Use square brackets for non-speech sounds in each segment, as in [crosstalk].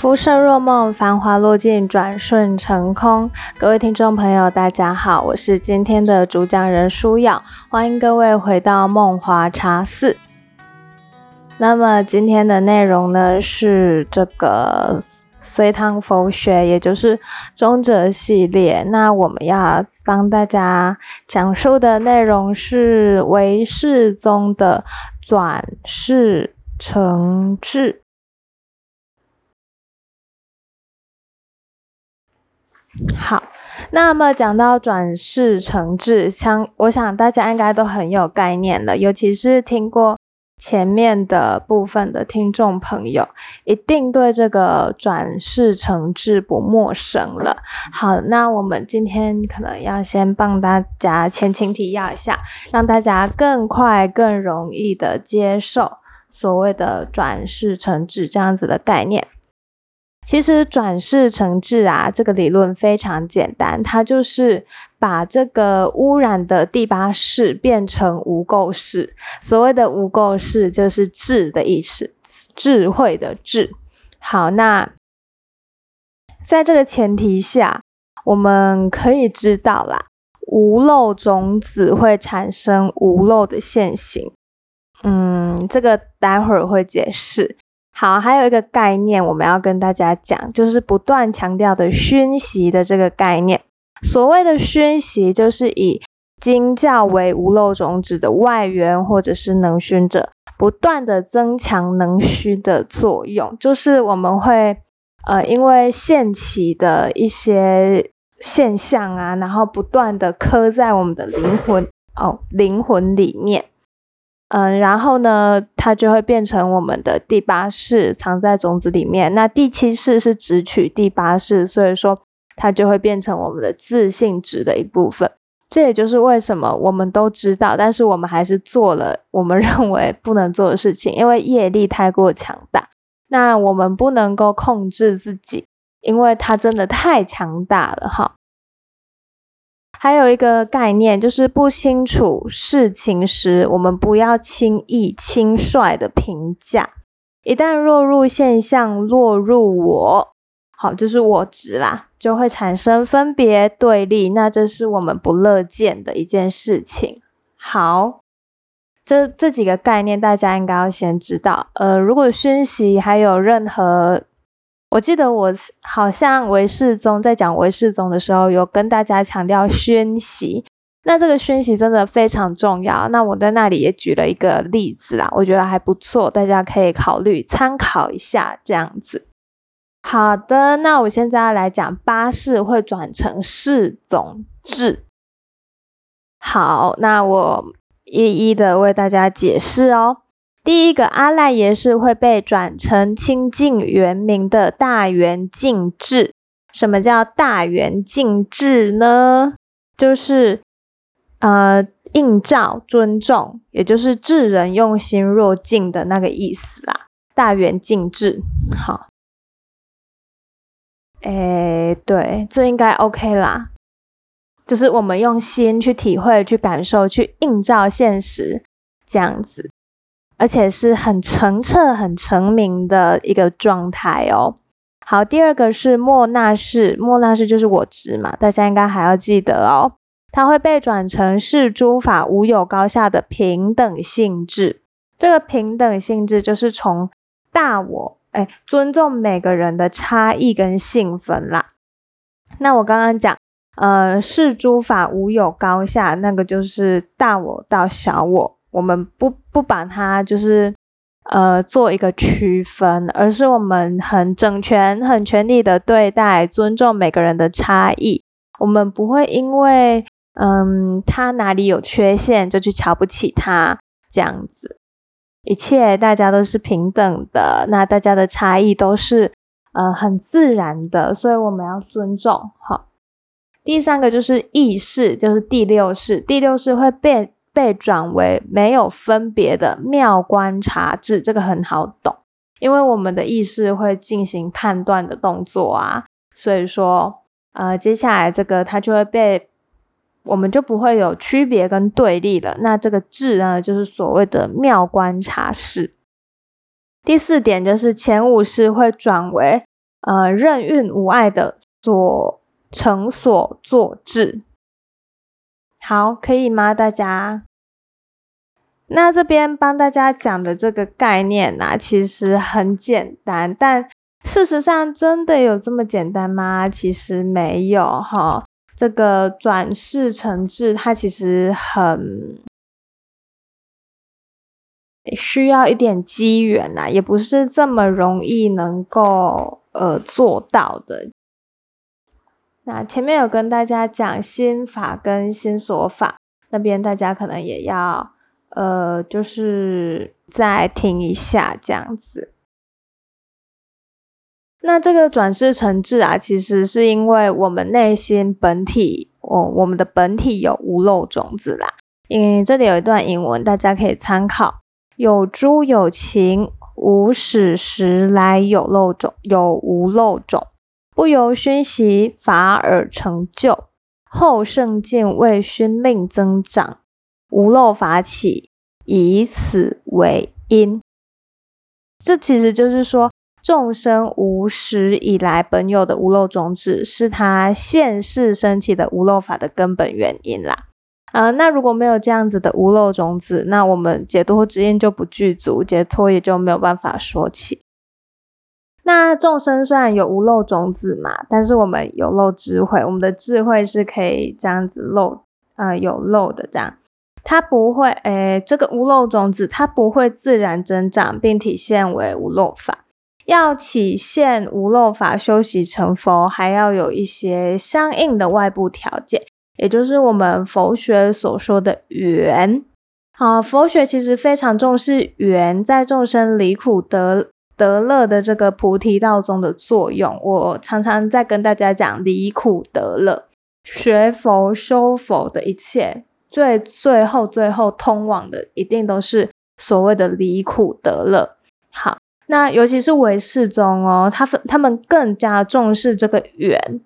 浮生若梦，繁华落尽，转瞬成空。各位听众朋友，大家好，我是今天的主讲人舒瑶，欢迎各位回到梦华茶室。那么今天的内容呢，是这个隋唐佛学，也就是中哲系列。那我们要帮大家讲述的内容是唯世宗的转世成智。好，那么讲到转世成智，相我想大家应该都很有概念了，尤其是听过前面的部分的听众朋友，一定对这个转世成智不陌生了。好，那我们今天可能要先帮大家前情提要一下，让大家更快、更容易的接受所谓的转世成智这样子的概念。其实转世成智啊，这个理论非常简单，它就是把这个污染的第八世变成无垢世。所谓的无垢世，就是智的意思，智慧的智。好，那在这个前提下，我们可以知道啦，无漏种子会产生无漏的现行。嗯，这个待会儿会解释。好，还有一个概念我们要跟大家讲，就是不断强调的熏习的这个概念。所谓的熏习，就是以经教为无漏种子的外缘或者是能熏者，不断的增强能熏的作用。就是我们会呃，因为现起的一些现象啊，然后不断的刻在我们的灵魂哦，灵魂里面。嗯，然后呢，它就会变成我们的第八世，藏在种子里面。那第七世是直取第八世，所以说它就会变成我们的自信值的一部分。这也就是为什么我们都知道，但是我们还是做了我们 [laughs] 认为不能做的事情，因为业力太过强大。那我们不能够控制自己，因为它真的太强大了，哈。还有一个概念，就是不清楚事情时，我们不要轻易轻率的评价。一旦落入现象，落入我，好，就是我执啦，就会产生分别对立。那这是我们不乐见的一件事情。好，这这几个概念大家应该要先知道。呃，如果熏习还有任何。我记得我好像韦世宗在讲韦世宗的时候，有跟大家强调宣习。那这个宣习真的非常重要。那我在那里也举了一个例子啦，我觉得还不错，大家可以考虑参考一下这样子。好的，那我现在要来讲八世会转成世宗制。好，那我一一的为大家解释哦。第一个阿赖耶识会被转成清净圆明的大圆净智。什么叫大圆净智呢？就是呃映照尊重，也就是智人用心若镜的那个意思啦。大圆净智，好，哎，对，这应该 OK 啦。就是我们用心去体会、去感受、去映照现实，这样子。而且是很澄澈、很澄明的一个状态哦。好，第二个是莫那式，莫那式就是我执嘛，大家应该还要记得哦。它会被转成是诸法无有高下的平等性质。这个平等性质就是从大我，哎，尊重每个人的差异跟性分啦。那我刚刚讲，呃，是诸法无有高下，那个就是大我到小我。我们不不把它就是呃做一个区分，而是我们很整全、很全力的对待，尊重每个人的差异。我们不会因为嗯他哪里有缺陷就去瞧不起他这样子。一切大家都是平等的，那大家的差异都是呃很自然的，所以我们要尊重。好，第三个就是意识，就是第六式，第六式会变。被转为没有分别的妙观察智，这个很好懂，因为我们的意识会进行判断的动作啊，所以说，呃，接下来这个它就会被，我们就不会有区别跟对立了。那这个智呢，就是所谓的妙观察式。第四点就是前五式会转为呃任运无碍的所成所作智。好，可以吗？大家？那这边帮大家讲的这个概念呢，其实很简单，但事实上真的有这么简单吗？其实没有哈。这个转世成智，它其实很需要一点机缘呐，也不是这么容易能够呃做到的。那前面有跟大家讲心法跟心所法，那边大家可能也要。呃，就是再听一下这样子。那这个转世成智啊，其实是因为我们内心本体，我我们的本体有无漏种子啦。嗯，这里有一段英文，大家可以参考：有诸有情，无始时来有漏种，有无漏种，不由熏习法而成就，后圣境为熏令增长。无漏法起，以此为因。这其实就是说，众生无始以来本有的无漏种子，是他现世升起的无漏法的根本原因啦。啊，那如果没有这样子的无漏种子，那我们解脱之因就不具足，解脱也就没有办法说起。那众生虽然有无漏种子嘛，但是我们有漏智慧，我们的智慧是可以这样子漏，呃，有漏的这样。它不会，诶，这个无漏种子它不会自然增长并体现为无漏法。要体现无漏法修习成佛，还要有一些相应的外部条件，也就是我们佛学所说的缘。好，佛学其实非常重视缘在众生离苦得得乐的这个菩提道中的作用。我常常在跟大家讲离苦得乐，学佛修佛的一切。最最后最后通往的一定都是所谓的离苦得乐。好，那尤其是唯世宗哦，他他们更加重视这个缘。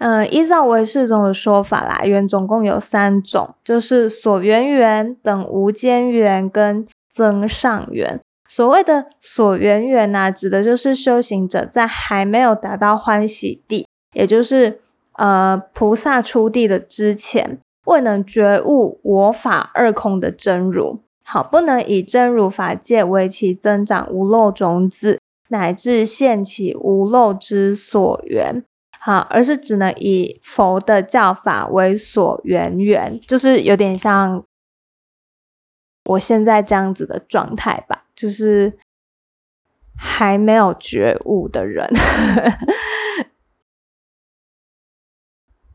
嗯，依照唯世宗的说法啦，缘总共有三种，就是所缘缘、等无间缘跟增上缘。所谓的所缘缘呐，指的就是修行者在还没有达到欢喜地，也就是呃菩萨出地的之前。未能觉悟我法二空的真如，好，不能以真如法界为其增长无漏种子，乃至现起无漏之所缘，好，而是只能以佛的教法为所缘缘，就是有点像我现在这样子的状态吧，就是还没有觉悟的人。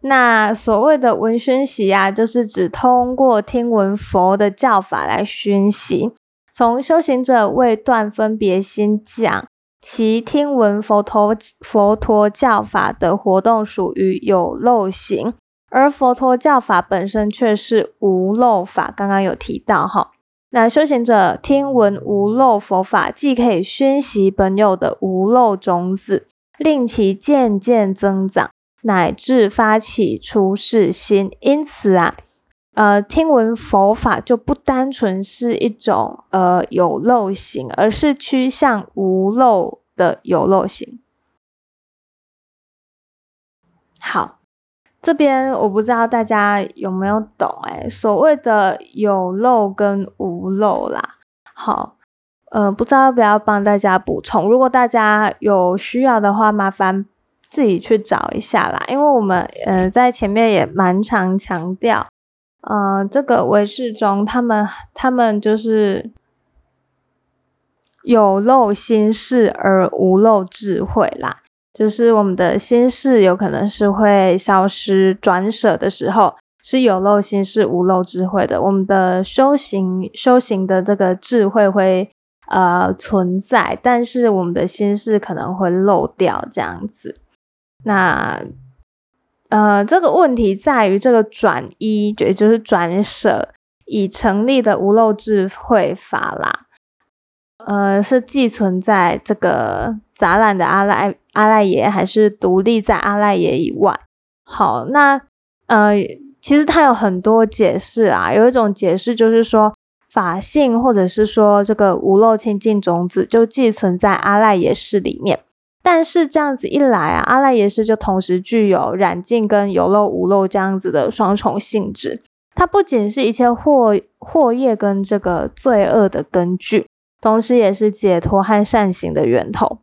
那所谓的闻熏习啊，就是指通过听闻佛的教法来熏习。从修行者未断分别心讲，其听闻佛陀佛陀教法的活动属于有漏行，而佛陀教法本身却是无漏法。刚刚有提到哈，那修行者听闻无漏佛法，既可以熏习本有的无漏种子，令其渐渐增长。乃至发起出世心，因此啊，呃，听闻佛法就不单纯是一种呃有漏行，而是趋向无漏的有漏行。好，这边我不知道大家有没有懂哎，所谓的有漏跟无漏啦。好，呃，不知道要不要帮大家补充？如果大家有需要的话，麻烦。自己去找一下啦，因为我们呃在前面也蛮常强调，呃这个唯识中他们他们就是有漏心事而无漏智慧啦，就是我们的心事有可能是会消失转舍的时候是有漏心事无漏智慧的，我们的修行修行的这个智慧会呃存在，但是我们的心事可能会漏掉这样子。那，呃，这个问题在于这个转一，也就是转舍已成立的无漏智慧法啦，呃，是寄存在这个杂染的阿赖阿赖耶，还是独立在阿赖耶以外？好，那呃，其实它有很多解释啊，有一种解释就是说，法性或者是说这个无漏清净种子就寄存在阿赖耶识里面。但是这样子一来啊，阿赖耶识就同时具有染净跟有漏无漏这样子的双重性质。它不仅是一切祸祸业跟这个罪恶的根据，同时也是解脱和善行的源头。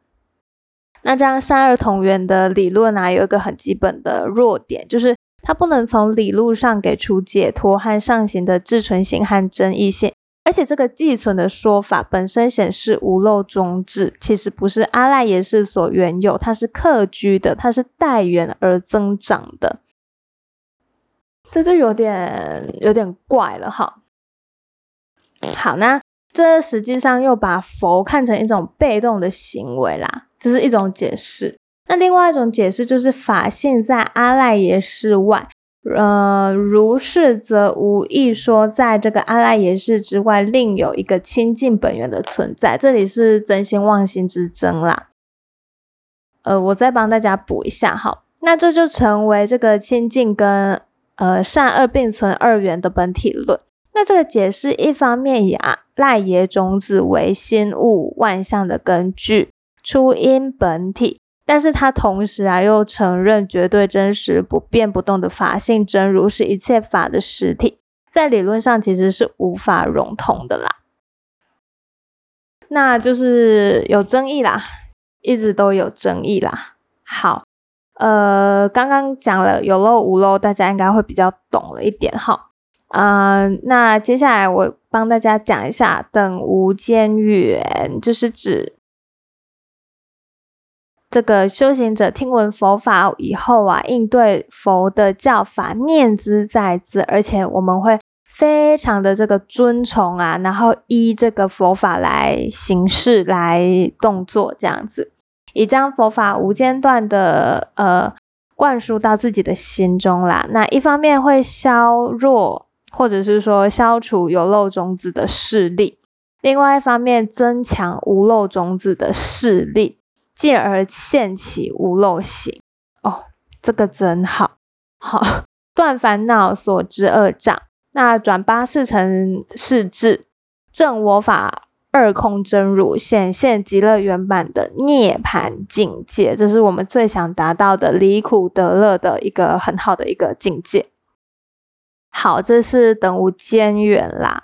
那这样善恶同源的理论啊，有一个很基本的弱点，就是它不能从理路上给出解脱和上行的自存性和争议性。而且这个寄存的说法本身显示无漏中至，其实不是阿赖耶识所原有，它是客居的，它是待缘而增长的，这就有点有点怪了哈。好，那这实际上又把佛看成一种被动的行为啦，这是一种解释。那另外一种解释就是法性在阿赖耶识外。呃，如是则无意说，在这个阿赖耶识之外，另有一个清净本源的存在。这里是真心妄心之争啦。呃，我再帮大家补一下哈，那这就成为这个清净跟呃善恶并存二元的本体论。那这个解释一方面以赖耶种子为心物万象的根据，初因本体。但是他同时啊，又承认绝对真实、不变不动的法性真如是一切法的实体，在理论上其实是无法融通的啦。那就是有争议啦，一直都有争议啦。好，呃，刚刚讲了有漏无漏，大家应该会比较懂了一点哈。嗯，那接下来我帮大家讲一下等无间缘，就是指。这个修行者听闻佛法以后啊，应对佛的教法念兹在兹，而且我们会非常的这个尊崇啊，然后依这个佛法来行事、来动作，这样子，以将佛法无间断的呃灌输到自己的心中啦。那一方面会削弱或者是说消除有漏种子的势力，另外一方面增强无漏种子的势力。进而现起无漏行哦，这个真好，好断烦恼所知恶障，那转八事成世智，正我法二空真如，显现极乐圆满的涅盘境界，这是我们最想达到的离苦得乐的一个很好的一个境界。好，这是等无间缘啦，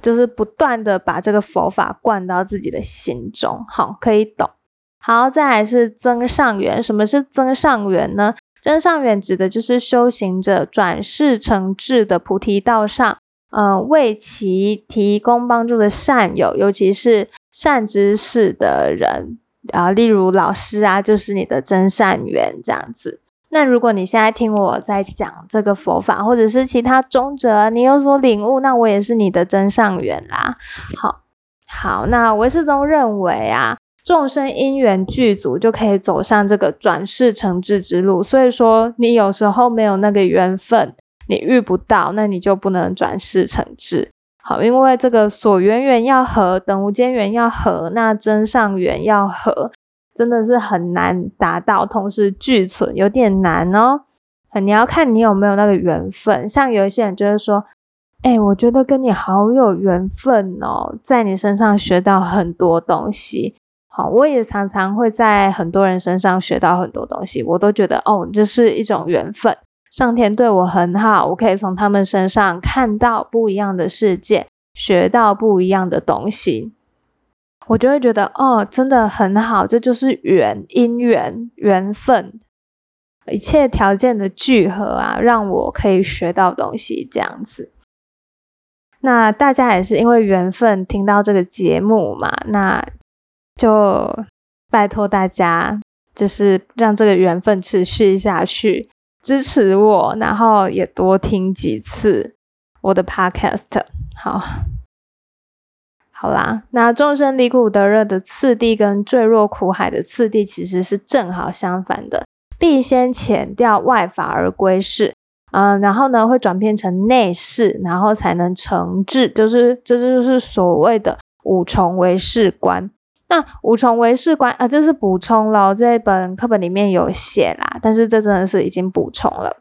就是不断的把这个佛法灌到自己的心中，好，可以懂。好，再来是增上缘。什么是增上缘呢？增上缘指的就是修行者转世成智的菩提道上，嗯，为其提供帮助的善友，尤其是善知识的人啊，例如老师啊，就是你的真善缘这样子。那如果你现在听我在讲这个佛法，或者是其他中者，你有所领悟，那我也是你的真上缘啦。好，好，那唯世宗认为啊。众生因缘具足，就可以走上这个转世成智之路。所以说，你有时候没有那个缘分，你遇不到，那你就不能转世成智。好，因为这个所缘缘要合，等无间缘要合，那真上缘要合，真的是很难达到同时俱存，有点难哦。你要看你有没有那个缘分。像有一些人就是说，哎，我觉得跟你好有缘分哦，在你身上学到很多东西。好，我也常常会在很多人身上学到很多东西，我都觉得哦，这是一种缘分，上天对我很好，我可以从他们身上看到不一样的世界，学到不一样的东西，我就会觉得哦，真的很好，这就是缘，因缘，缘分，一切条件的聚合啊，让我可以学到东西，这样子。那大家也是因为缘分听到这个节目嘛，那。就拜托大家，就是让这个缘分持续下去，支持我，然后也多听几次我的 podcast。好，好啦，那众生离苦得乐的次第跟坠落苦海的次第其实是正好相反的，必先遣掉外法而归世，嗯，然后呢会转变成内世，然后才能成智，就是这就是所谓的五重为世观。那五重唯识观啊，这是补充了，这本课本里面有写啦，但是这真的是已经补充了。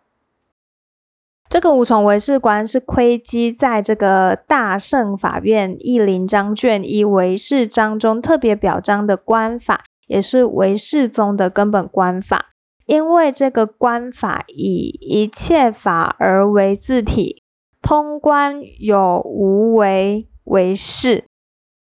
这个五重唯识观是窥基在这个大圣法院义林章卷一唯识章中特别表彰的观法，也是唯世宗的根本观法。因为这个观法以一切法而为自体，通观有无为为事，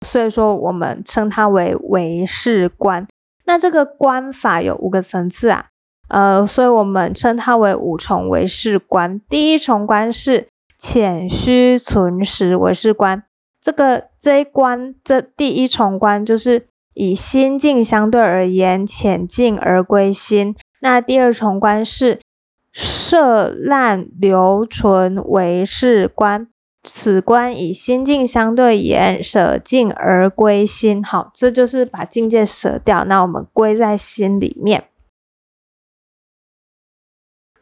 所以说我们称它为唯世观。那这个观法有五个层次啊，呃，所以我们称它为五重唯世观。第一重观是浅虚存实唯世观，这个这一观这第一重观就是以心境相对而言，浅近而归心。那第二重观是摄烂留存为是观，此观以心境相对言，舍境而归心。好，这就是把境界舍掉，那我们归在心里面。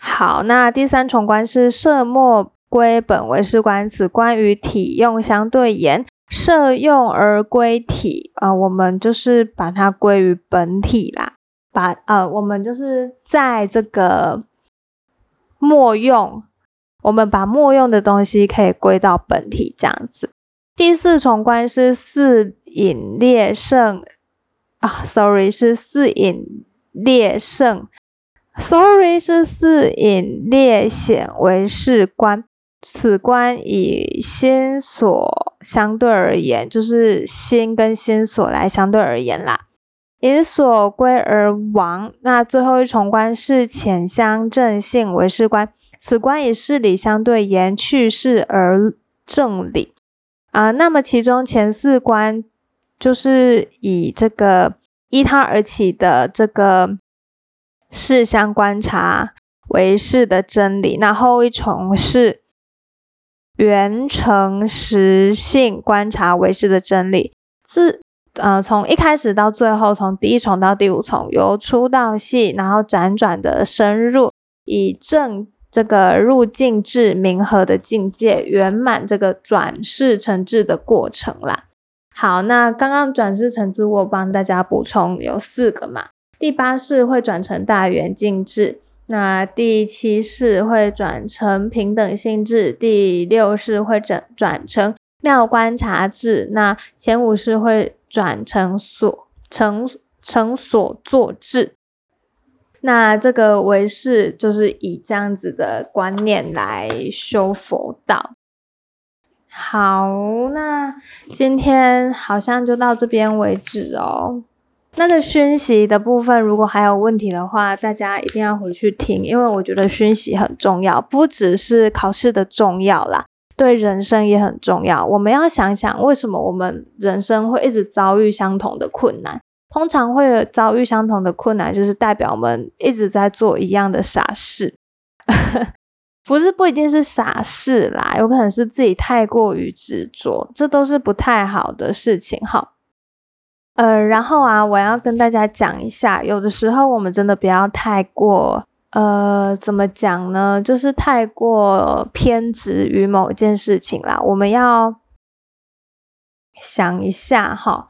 好，那第三重观是摄末归本为是观，此观于体用相对言，摄用而归体啊，我们就是把它归于本体啦。把呃，我们就是在这个默用，我们把默用的东西可以归到本体这样子。第四重观是四隐列胜啊，sorry 是四隐列胜，sorry 是四隐列显为是观。此官以心所相对而言，就是心跟心所来相对而言啦。以所归而亡。那最后一重关是浅相正性为是观，此官以事理相对言去世而正理啊。那么其中前四关就是以这个依他而起的这个事相观察为是的真理。那后一重是圆成实性观察为是的真理。自呃，从一开始到最后，从第一重到第五重，由粗到细，然后辗转的深入，以正这个入境至明和的境界圆满这个转世成智的过程啦。好，那刚刚转世成智，我帮大家补充有四个嘛。第八世会转成大圆镜智，那第七世会转成平等性质，第六世会转转成妙观察智，那前五世会。转成所成成所作智，那这个为是就是以这样子的观念来修佛道。好，那今天好像就到这边为止哦。那个熏习的部分，如果还有问题的话，大家一定要回去听，因为我觉得熏习很重要，不只是考试的重要啦。对人生也很重要。我们要想想，为什么我们人生会一直遭遇相同的困难？通常会遭遇相同的困难，就是代表我们一直在做一样的傻事。[laughs] 不是不一定是傻事啦，有可能是自己太过于执着，这都是不太好的事情。哈，呃，然后啊，我要跟大家讲一下，有的时候我们真的不要太过。呃，怎么讲呢？就是太过偏执于某件事情啦。我们要想一下哈，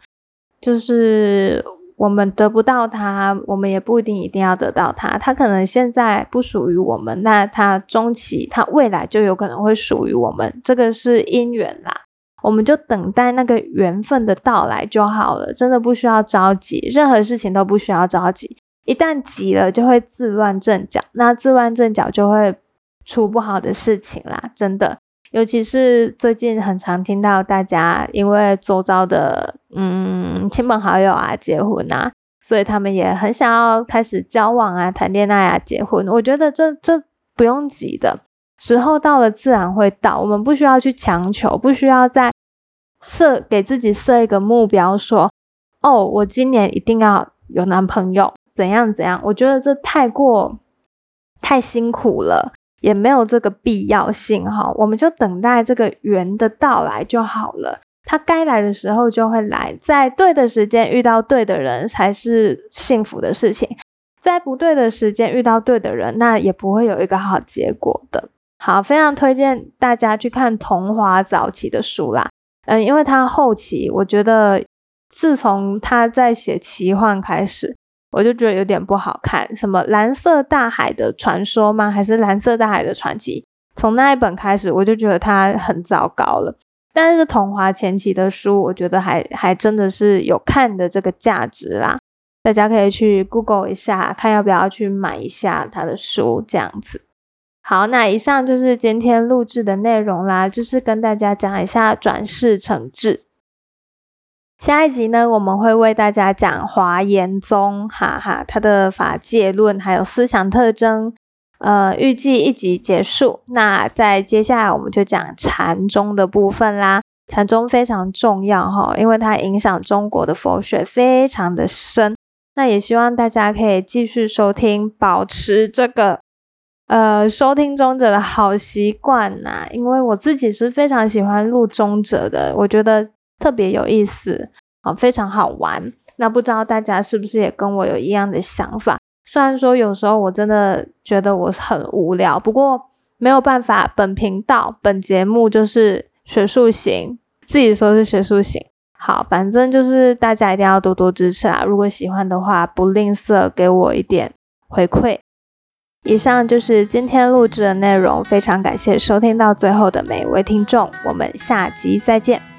就是我们得不到它，我们也不一定一定要得到它。它可能现在不属于我们，那它中期，它未来就有可能会属于我们。这个是因缘啦，我们就等待那个缘分的到来就好了。真的不需要着急，任何事情都不需要着急。一旦急了，就会自乱阵脚，那自乱阵脚就会出不好的事情啦，真的。尤其是最近很常听到大家因为周遭的嗯亲朋好友啊结婚啊，所以他们也很想要开始交往啊、谈恋爱啊、结婚。我觉得这这不用急的，时候到了自然会到，我们不需要去强求，不需要再设给自己设一个目标，说哦，我今年一定要有男朋友。怎样怎样？我觉得这太过太辛苦了，也没有这个必要性哈。我们就等待这个缘的到来就好了。它该来的时候就会来，在对的时间遇到对的人才是幸福的事情。在不对的时间遇到对的人，那也不会有一个好结果的。好，非常推荐大家去看桐华早期的书啦。嗯，因为他后期，我觉得自从他在写奇幻开始。我就觉得有点不好看，什么蓝色大海的传说吗？还是蓝色大海的传奇？从那一本开始，我就觉得它很糟糕了。但是桐华前期的书，我觉得还还真的是有看的这个价值啦。大家可以去 Google 一下，看要不要去买一下他的书，这样子。好，那以上就是今天录制的内容啦，就是跟大家讲一下转世成智。下一集呢，我们会为大家讲华严宗，哈哈，他的法界论还有思想特征。呃，预计一集结束。那在接下来我们就讲禅宗的部分啦。禅宗非常重要哈，因为它影响中国的佛学非常的深。那也希望大家可以继续收听，保持这个呃收听中者的好习惯呐。因为我自己是非常喜欢录中者的，我觉得特别有意思啊，非常好玩。那不知道大家是不是也跟我有一样的想法？虽然说有时候我真的觉得我很无聊，不过没有办法，本频道本节目就是学术型，自己说是学术型。好，反正就是大家一定要多多支持啊！如果喜欢的话，不吝啬给我一点回馈。以上就是今天录制的内容，非常感谢收听到最后的每一位听众，我们下集再见。